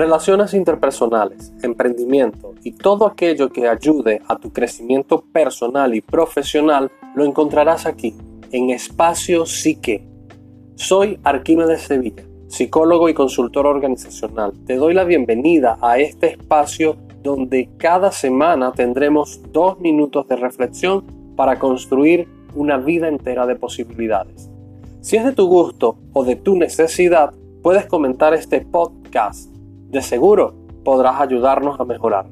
Relaciones interpersonales, emprendimiento y todo aquello que ayude a tu crecimiento personal y profesional lo encontrarás aquí, en Espacio Psique. Soy Arquímedes Sevilla, psicólogo y consultor organizacional. Te doy la bienvenida a este espacio donde cada semana tendremos dos minutos de reflexión para construir una vida entera de posibilidades. Si es de tu gusto o de tu necesidad, puedes comentar este podcast de seguro podrás ayudarnos a mejorar.